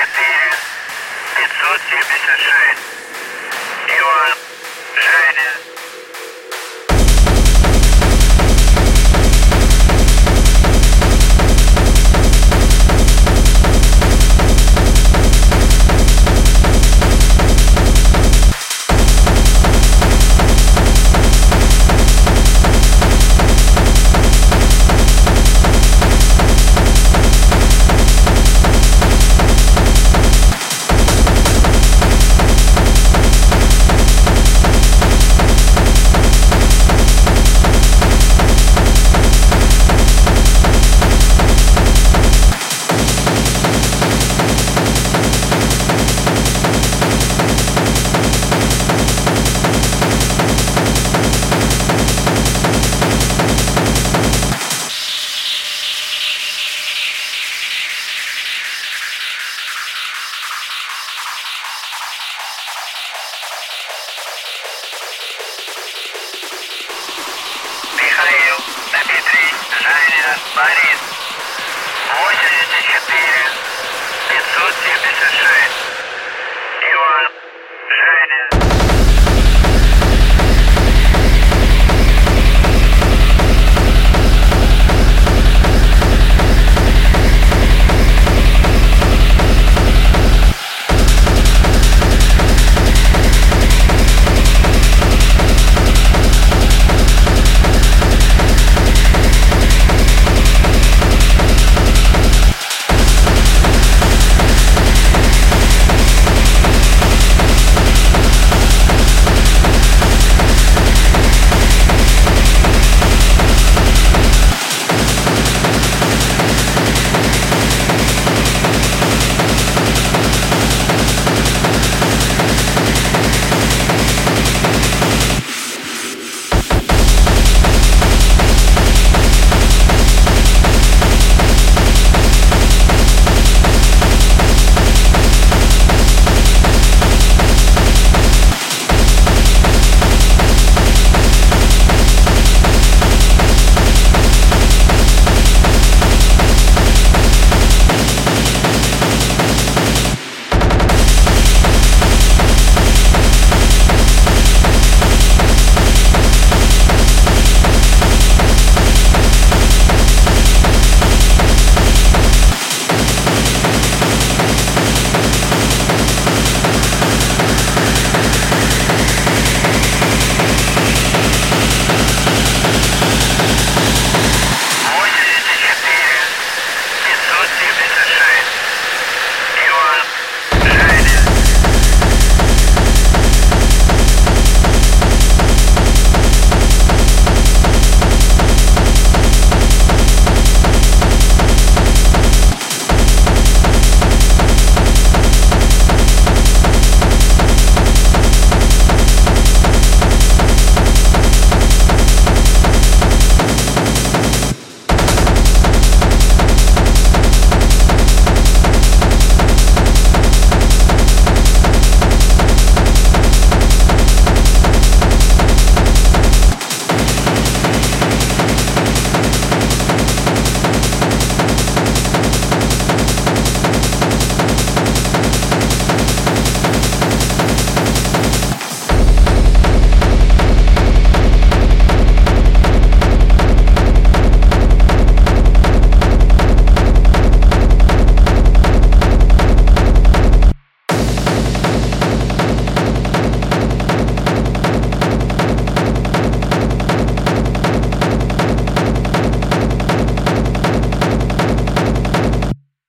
erzählen. Jetzt wird hier Дмитрий, Женя, Борис. 84 576. Иван.